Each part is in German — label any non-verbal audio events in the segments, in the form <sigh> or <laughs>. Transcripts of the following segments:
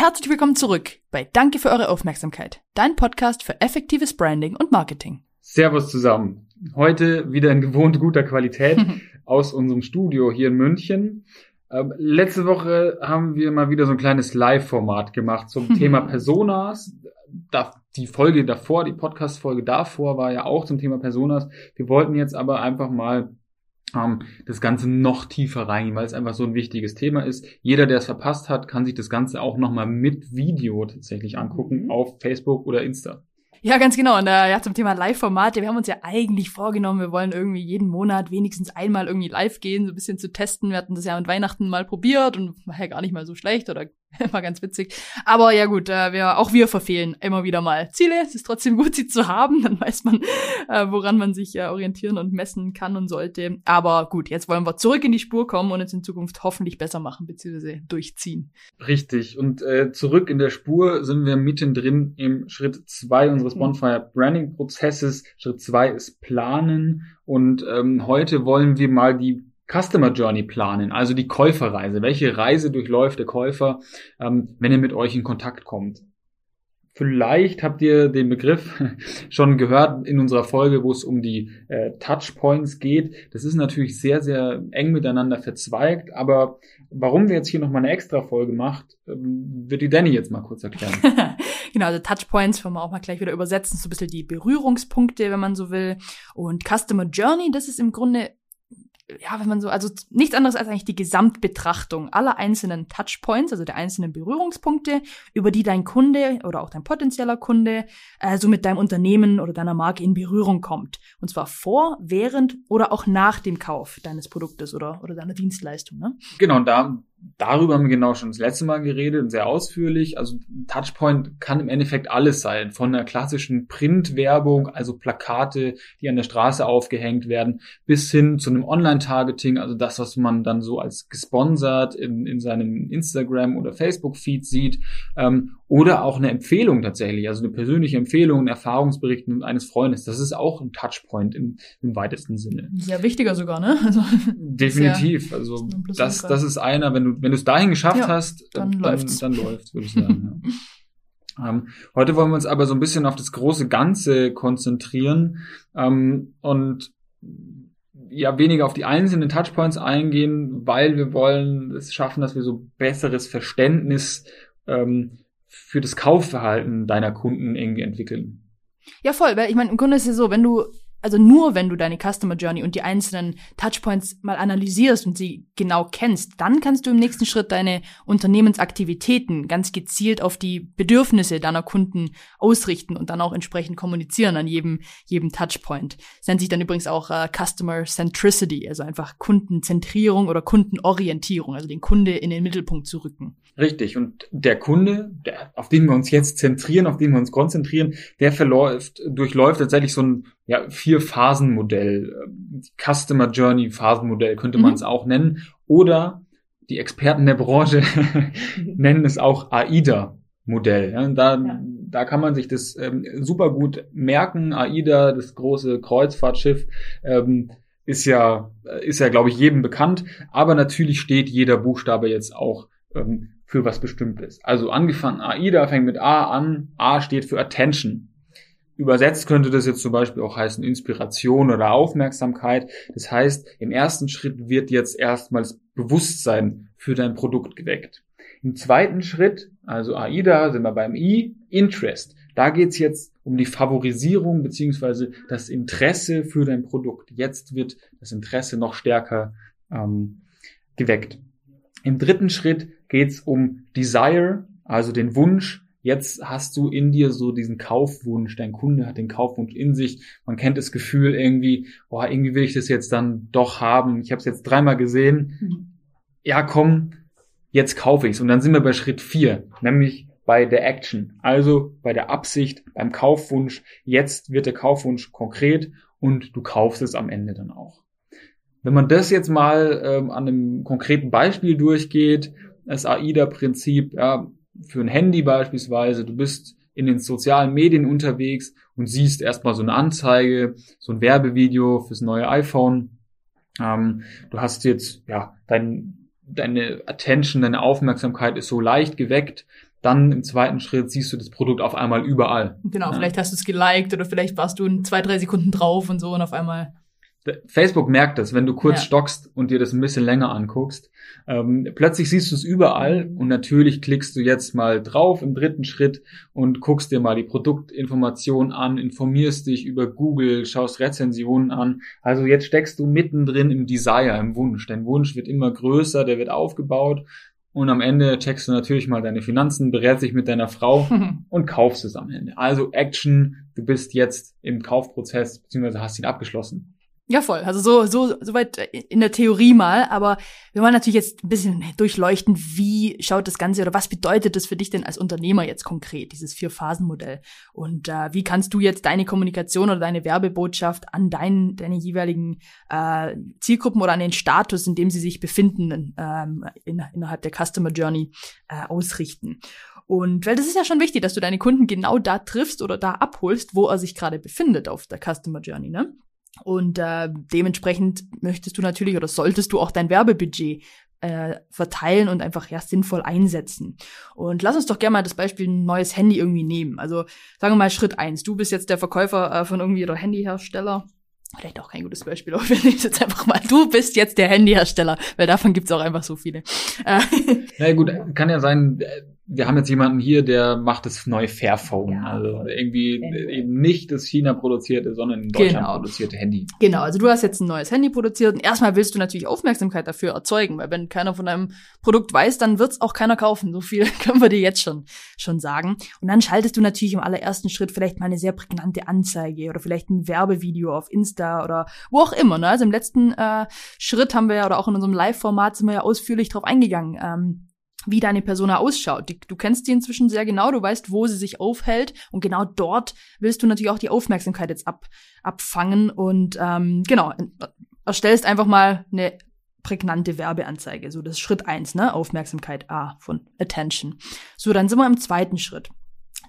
Herzlich willkommen zurück bei Danke für eure Aufmerksamkeit, dein Podcast für effektives Branding und Marketing. Servus zusammen. Heute wieder in gewohnt guter Qualität <laughs> aus unserem Studio hier in München. Ähm, letzte Woche haben wir mal wieder so ein kleines Live-Format gemacht zum <laughs> Thema Personas. Da, die Folge davor, die Podcast-Folge davor war ja auch zum Thema Personas. Wir wollten jetzt aber einfach mal das Ganze noch tiefer reingehen, weil es einfach so ein wichtiges Thema ist. Jeder, der es verpasst hat, kann sich das Ganze auch nochmal mit Video tatsächlich angucken Mhm. auf Facebook oder Insta. Ja, ganz genau. Und äh, ja, zum Thema Live-Formate. Wir haben uns ja eigentlich vorgenommen, wir wollen irgendwie jeden Monat wenigstens einmal irgendwie live gehen, so ein bisschen zu testen. Wir hatten das ja mit Weihnachten mal probiert und war ja gar nicht mal so schlecht oder <laughs> war ganz witzig. Aber ja gut, äh, wir, auch wir verfehlen immer wieder mal Ziele. Es ist trotzdem gut, sie zu haben. Dann weiß man, äh, woran man sich äh, orientieren und messen kann und sollte. Aber gut, jetzt wollen wir zurück in die Spur kommen und es in Zukunft hoffentlich besser machen bzw. durchziehen. Richtig. Und äh, zurück in der Spur sind wir mittendrin im Schritt zwei unseres Mhm. Bonfire Branding Prozesses. Schritt zwei ist Planen. Und ähm, heute wollen wir mal die Customer Journey planen, also die Käuferreise. Welche Reise durchläuft der Käufer, ähm, wenn er mit euch in Kontakt kommt? Vielleicht habt ihr den Begriff <laughs> schon gehört in unserer Folge, wo es um die äh, Touchpoints geht. Das ist natürlich sehr, sehr eng miteinander verzweigt, aber warum wir jetzt hier nochmal eine extra Folge macht, ähm, wird die Danny jetzt mal kurz erklären. <laughs> genau, also Touchpoints, wollen wir auch mal gleich wieder übersetzen, so ein bisschen die Berührungspunkte, wenn man so will. Und Customer Journey, das ist im Grunde, ja, wenn man so, also nichts anderes als eigentlich die Gesamtbetrachtung aller einzelnen Touchpoints, also der einzelnen Berührungspunkte, über die dein Kunde oder auch dein potenzieller Kunde äh, so mit deinem Unternehmen oder deiner Marke in Berührung kommt. Und zwar vor, während oder auch nach dem Kauf deines Produktes oder, oder deiner Dienstleistung. Ne? Genau, und da, darüber haben wir genau schon das letzte Mal geredet und sehr ausführlich. Also Touchpoint kann im Endeffekt alles sein. Von einer klassischen Printwerbung, also Plakate, die an der Straße aufgehängt werden, bis hin zu einem Online-Targeting, also das, was man dann so als gesponsert in, in seinem Instagram- oder Facebook-Feed sieht. Ähm, oder auch eine Empfehlung tatsächlich, also eine persönliche Empfehlung, ein Erfahrungsbericht eines Freundes. Das ist auch ein Touchpoint im, im weitesten Sinne. Ja, wichtiger sogar, ne? <laughs> Also, Definitiv. Also ein Plus das, Ultra. das ist einer, wenn du, wenn du es dahin geschafft Ja, hast, dann dann, läuft's. dann läuft's, würde ich sagen. ja. <laughs> ähm, heute wollen wir uns aber so ein bisschen auf das große Ganze konzentrieren ähm, und ja weniger auf die einzelnen Touchpoints eingehen, weil wir wollen es schaffen, dass wir so besseres Verständnis ähm, für das Kaufverhalten deiner Kunden irgendwie entwickeln. Ja, voll, weil ich meine, im Grunde ist es so, wenn du, also nur wenn du deine Customer Journey und die einzelnen Touchpoints mal analysierst und sie genau kennst, dann kannst du im nächsten Schritt deine Unternehmensaktivitäten ganz gezielt auf die Bedürfnisse deiner Kunden ausrichten und dann auch entsprechend kommunizieren an jedem, jedem Touchpoint. Das nennt sich dann übrigens auch äh, Customer Centricity, also einfach Kundenzentrierung oder Kundenorientierung, also den Kunde in den Mittelpunkt zu rücken. Richtig. Und der Kunde, der, auf den wir uns jetzt zentrieren, auf den wir uns konzentrieren, der verläuft, durchläuft tatsächlich so ein ja, Vier-Phasen-Modell, äh, Customer Journey-Phasenmodell könnte man Mhm. es auch nennen. Oder die Experten der Branche <laughs> <laughs> nennen es auch AIDA-Modell. Ja, da, Ja. da kann man sich das ähm, super gut merken. AIDA, das große Kreuzfahrtschiff, ähm, ist ja, ist ja, glaube ich, jedem bekannt. Aber natürlich steht jeder Buchstabe jetzt auch ähm, für was Bestimmtes. Also angefangen, AIDA fängt mit A an. A steht für Attention. Übersetzt könnte das jetzt zum Beispiel auch heißen Inspiration oder Aufmerksamkeit. Das heißt, im ersten Schritt wird jetzt erstmals Bewusstsein für dein Produkt geweckt. Im zweiten Schritt, also AIDA, sind wir beim I, Interest. Da geht's jetzt um die Favorisierung beziehungsweise das Interesse für dein Produkt. Jetzt wird das Interesse noch stärker ähm, geweckt. Im dritten Schritt geht's um Desire, also den Wunsch. Jetzt hast du in dir so diesen Kaufwunsch. Dein Kunde hat den Kaufwunsch in sich. Man kennt das Gefühl irgendwie, boah, irgendwie will ich das jetzt dann doch haben. Ich habe es jetzt dreimal gesehen. Ja, komm, jetzt kaufe ich's. Und dann sind wir bei Schritt vier, nämlich bei der Action, also bei der Absicht, beim Kaufwunsch. Jetzt wird der Kaufwunsch konkret und du kaufst es am Ende dann auch. Wenn man das jetzt mal ähm, an einem konkreten Beispiel durchgeht, das AIDA-Prinzip, ja, für ein Handy beispielsweise, du bist in den sozialen Medien unterwegs und siehst erstmal so eine Anzeige, so ein Werbevideo fürs neue iPhone. Ähm, du hast jetzt, ja, dein, deine Attention, deine Aufmerksamkeit ist so leicht geweckt dann im zweiten Schritt siehst du das Produkt auf einmal überall. Genau, ja. vielleicht hast du es geliked oder vielleicht warst du in zwei, drei Sekunden drauf und so und auf einmal Facebook merkt das, wenn du kurz ja. stockst und dir das ein bisschen länger anguckst. Ähm, plötzlich siehst du es überall mhm. und natürlich klickst du jetzt mal drauf im dritten Schritt und guckst dir mal die Produktinformation an, informierst dich über Google, schaust Rezensionen an. Also jetzt steckst du mittendrin im Desire, im Wunsch. Dein Wunsch wird immer größer, der wird aufgebaut und am Ende checkst du natürlich mal deine Finanzen, berätst dich mit deiner Frau <laughs> und kaufst es am Ende. Also Action, du bist jetzt im Kaufprozess beziehungsweise hast ihn abgeschlossen. Ja, voll. Also so, so, so weit in der Theorie mal, aber wir wollen natürlich jetzt ein bisschen durchleuchten, wie schaut das Ganze oder was bedeutet das für dich denn als Unternehmer jetzt konkret, dieses Vier-Phasen-Modell? Und äh, wie kannst du jetzt deine Kommunikation oder deine Werbebotschaft an deinen, deine jeweiligen äh, Zielgruppen oder an den Status, in dem sie sich befinden, ähm, in, innerhalb der Customer Journey äh, ausrichten? Und weil das ist ja schon wichtig, dass du deine Kunden genau da triffst oder da abholst, wo er sich gerade befindet auf der Customer Journey, ne? Und äh, dementsprechend möchtest du natürlich oder solltest du auch dein Werbebudget äh, verteilen und einfach ja sinnvoll einsetzen. Und lass uns doch gerne mal das Beispiel ein neues Handy irgendwie nehmen. Also sagen wir mal Schritt eins. Du bist jetzt der Verkäufer äh, von irgendwie oder Handyhersteller. Vielleicht auch kein gutes Beispiel, <laughs> aber wir nehmen es jetzt einfach mal. Du bist jetzt der Handyhersteller, weil davon gibt's auch einfach so viele. Äh, <laughs> Na ja, gut, kann ja sein, äh, wir haben jetzt jemanden hier, der macht das neue Fairphone. Ja, also irgendwie Handy. eben nicht das China produzierte, sondern in Deutschland genau. produzierte Handy. Genau, also du hast jetzt ein neues Handy produziert und erstmal willst du natürlich Aufmerksamkeit dafür erzeugen, weil wenn keiner von deinem Produkt weiß, dann wird's auch keiner kaufen. So viel <laughs> können wir dir jetzt schon, schon sagen. Und dann schaltest du natürlich im allerersten Schritt vielleicht mal eine sehr prägnante Anzeige oder vielleicht ein Werbevideo auf Insta oder wo auch immer. Ne? Also im letzten äh, Schritt haben wir ja oder auch in unserem Live-Format sind wir ja ausführlich drauf eingegangen. Ähm, wie deine Persona ausschaut. Du kennst die inzwischen sehr genau, du weißt, wo sie sich aufhält und genau dort willst du natürlich auch die Aufmerksamkeit jetzt ab, abfangen und ähm, genau, erstellst einfach mal eine prägnante Werbeanzeige. So, das ist Schritt eins, ne? Aufmerksamkeit A von Attention. So, dann sind wir im zweiten Schritt.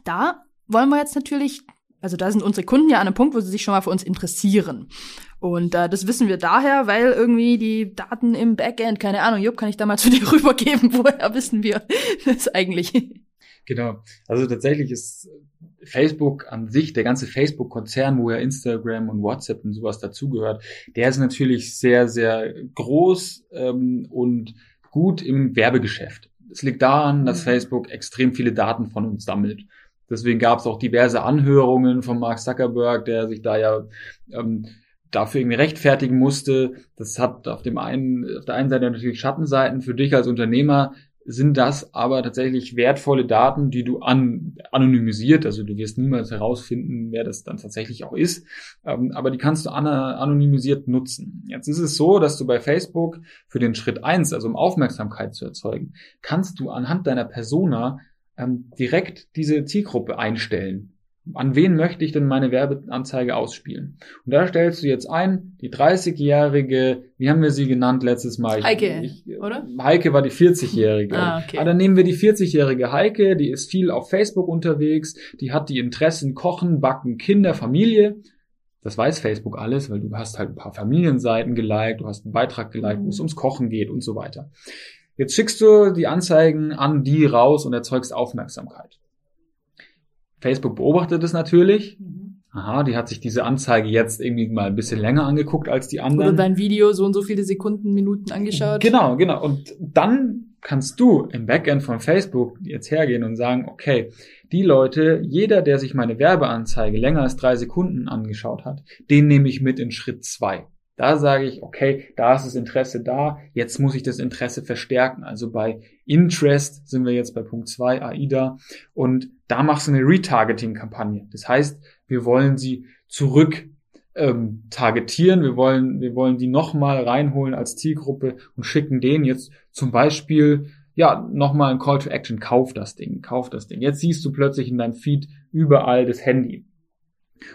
Da wollen wir jetzt natürlich also da sind unsere Kunden ja an einem Punkt, wo sie sich schon mal für uns interessieren. Und äh, das wissen wir daher, weil irgendwie die Daten im Backend, keine Ahnung, Jupp, kann ich da mal <laughs> zu dir rübergeben, woher wissen wir das eigentlich? Genau. Also tatsächlich ist Facebook an sich, der ganze Facebook-Konzern, wo ja Instagram und WhatsApp und sowas dazugehört, der ist natürlich sehr, sehr groß ähm, und gut im Werbegeschäft. Es liegt daran, dass mhm. Facebook extrem viele Daten von uns sammelt. Deswegen gab es auch diverse Anhörungen von Mark Zuckerberg, der sich da ja ähm, dafür irgendwie rechtfertigen musste. Das hat auf dem einen, auf der einen Seite natürlich Schattenseiten für dich als Unternehmer, sind das aber tatsächlich wertvolle Daten, die du an, anonymisiert, also du wirst niemals herausfinden, wer das dann tatsächlich auch ist, ähm, aber die kannst du an, anonymisiert nutzen. Jetzt ist es so, dass du bei Facebook für den Schritt eins, also um Aufmerksamkeit zu erzeugen, kannst du anhand deiner Persona ähm, direkt diese Zielgruppe einstellen. An wen möchte ich denn meine Werbeanzeige ausspielen? Und da stellst du jetzt ein, die 30-jährige, wie haben wir sie genannt letztes Mal? Heike, ich, oder? Heike war die 40-jährige. Ah, okay. Aber dann nehmen wir die 40-jährige Heike, die ist viel auf Facebook unterwegs, die hat die Interessen Kochen, Backen, Kinder, Familie. Das weiß Facebook alles, weil du hast halt ein paar Familienseiten geliked, du hast einen Beitrag geliked, wo es mhm. ums Kochen geht und so weiter. Jetzt schickst du die Anzeigen an die raus und erzeugst Aufmerksamkeit. Facebook beobachtet es natürlich. Mhm. Aha, die hat sich diese Anzeige jetzt irgendwie mal ein bisschen länger angeguckt als die anderen. Oder dein Video so und so viele Sekunden, Minuten angeschaut. Genau, genau. Und dann kannst du im Backend von Facebook jetzt hergehen und sagen, okay, die Leute, jeder, der sich meine Werbeanzeige länger als drei Sekunden angeschaut hat, den nehme ich mit in Schritt zwei. Da sage ich, okay, da ist das Interesse da, jetzt muss ich das Interesse verstärken. Also bei Interest sind wir jetzt bei Punkt 2, AIDA, und da machst du eine Retargeting-Kampagne. Das heißt, wir wollen sie zurück ähm, targetieren, wir wollen, wir wollen die nochmal reinholen als Zielgruppe und schicken denen jetzt zum Beispiel ja, nochmal ein Call to Action, kauf das Ding, kauf das Ding. Jetzt siehst du plötzlich in deinem Feed überall das Handy.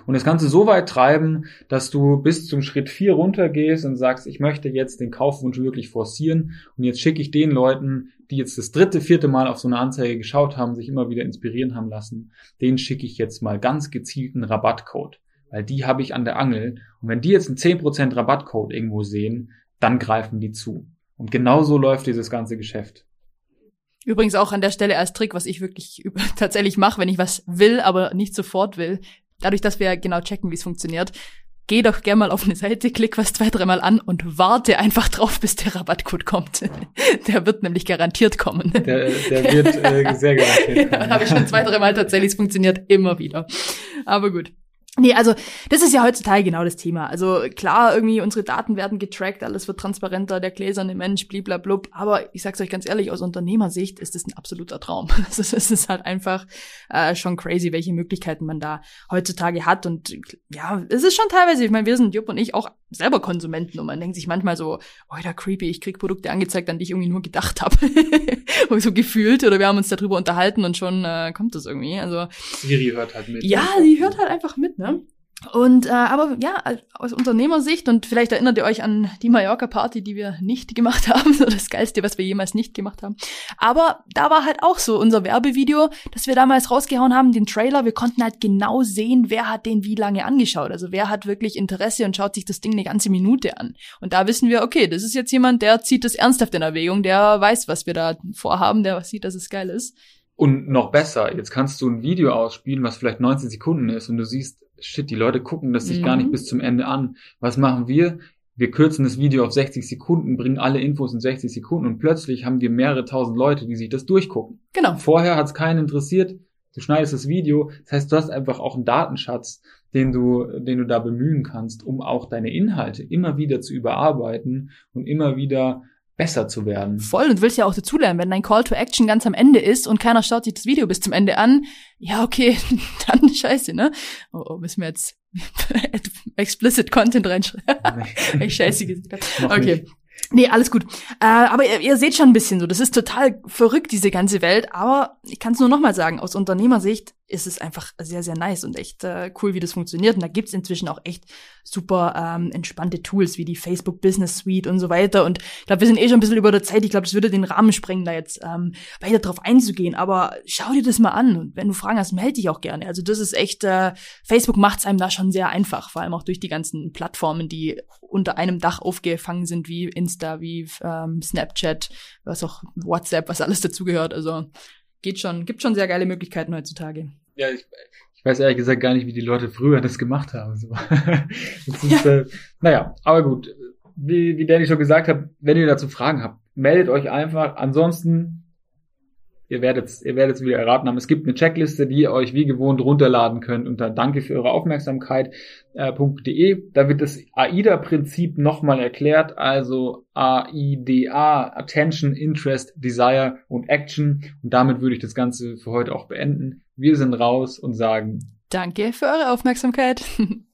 Und das Ganze so weit treiben, dass du bis zum Schritt vier runtergehst und sagst, ich möchte jetzt den Kaufwunsch wirklich forcieren und jetzt schicke ich den Leuten, die jetzt das dritte, vierte Mal auf so eine Anzeige geschaut haben, sich immer wieder inspirieren haben lassen, denen schicke ich jetzt mal ganz gezielten Rabattcode, weil die habe ich an der Angel und wenn die jetzt einen 10% Rabattcode irgendwo sehen, dann greifen die zu. Und genau so läuft dieses ganze Geschäft. Übrigens auch an der Stelle als Trick, was ich wirklich <laughs> tatsächlich mache, wenn ich was will, aber nicht sofort will. Dadurch, dass wir genau checken, wie es funktioniert, geh doch gerne mal auf eine Seite, klick was zwei, dreimal an und warte einfach drauf, bis der Rabattcode kommt. <laughs> Der wird nämlich garantiert kommen. Der, der wird äh, sehr garantiert <laughs> kommen. ja, Habe ich schon zwei, dreimal tatsächlich, es funktioniert immer wieder. Aber gut. Nee, also das ist ja heutzutage genau das Thema. Also klar, irgendwie unsere Daten werden getrackt, alles wird transparenter, der gläserne Mensch, bliblablub. Aber ich sag's euch ganz ehrlich, aus Unternehmersicht ist das ein absoluter Traum. <laughs> Also es ist halt einfach äh, schon crazy, welche Möglichkeiten man da heutzutage hat. Und ja, es ist schon teilweise, ich meine, wir sind Jupp und ich auch selber Konsumenten und man denkt sich manchmal so, oh, da creepy, ich krieg Produkte angezeigt, an die ich irgendwie nur gedacht habe. <laughs> so gefühlt. Oder wir haben uns darüber unterhalten und schon äh, kommt das irgendwie. Also Siri hört halt mit. Ja, sie hört halt einfach mit, ne? Und äh, aber ja, aus Unternehmersicht und vielleicht erinnert ihr euch an die Mallorca-Party, die wir nicht <laughs> gemacht haben, so das Geilste, was wir jemals nicht gemacht haben. Aber da war halt auch so unser Werbevideo, das wir damals rausgehauen haben, den Trailer. Wir konnten halt genau sehen, wer hat den wie lange angeschaut. Also wer hat wirklich Interesse und schaut sich das Ding eine ganze Minute an. Und da wissen wir, okay, das ist jetzt jemand, der zieht das ernsthaft in Erwägung, der weiß, was wir da vorhaben, der sieht, dass es geil ist. Und noch besser, jetzt kannst du ein Video ausspielen, was vielleicht 19 Sekunden ist und du siehst, shit, die Leute gucken das sich mhm. gar nicht mhm. bis zum Ende an. Was machen wir? Wir kürzen das Video auf 60 Sekunden, bringen alle Infos in 60 Sekunden und plötzlich haben wir mehrere tausend Leute, die sich das durchgucken. Genau. Vorher hat es keinen interessiert. Du schneidest das Video. Das heißt, du hast einfach auch einen Datenschatz, den du, den du da bemühen kannst, um auch deine Inhalte immer wieder zu überarbeiten und immer wieder besser zu werden. Voll, und willst ja auch dazulernen, wenn dein Call to Action ganz am Ende ist und keiner schaut sich das Video bis zum Ende an, ja, okay, <laughs> dann scheiße, ne? Oh, oh müssen wir jetzt <laughs> explicit Content reinschreiben? <laughs> ich scheiße gesagt. Okay. Nicht. Nee, alles gut. Äh, aber ihr, ihr, seht schon ein bisschen so, das ist total verrückt, diese ganze Welt. Aber ich kann es nur nochmal sagen, aus Unternehmersicht ist es einfach sehr, sehr nice und echt äh, cool, wie das funktioniert. Und da gibt's inzwischen auch echt super ähm, entspannte Tools wie die Facebook Business Suite und so weiter. Und ich glaube, wir sind eh schon ein bisschen über der Zeit. Ich glaube, das würde den Rahmen sprengen, da jetzt ähm, weiter drauf einzugehen. Aber schau dir das mal an. Und wenn du Fragen hast, melde dich auch gerne. Also das ist echt, äh, Facebook macht's einem da schon sehr einfach, vor allem auch durch die ganzen Plattformen, die unter einem Dach aufgefangen sind, wie Insta, wie ähm, Snapchat, was auch WhatsApp, was alles dazugehört. Also geht schon, gibt schon sehr geile Möglichkeiten heutzutage. Ja, ich, ich weiß ehrlich gesagt gar nicht, wie die Leute früher das gemacht haben. So. <laughs> das ist, ja. äh, naja, aber gut. Wie, wie Danny schon gesagt hat, wenn ihr dazu Fragen habt, meldet euch einfach. Ansonsten ihr werdet ihr werdet es wieder erraten haben. Es gibt eine Checkliste, die ihr euch wie gewohnt runterladen könnt unter danke für eure Aufmerksamkeit.de. Äh, da wird das AIDA-Prinzip nochmal erklärt, also AIDA, Attention, Interest, Desire und Action. Und damit würde ich das Ganze für heute auch beenden. Wir sind raus und sagen Danke für eure Aufmerksamkeit. <laughs>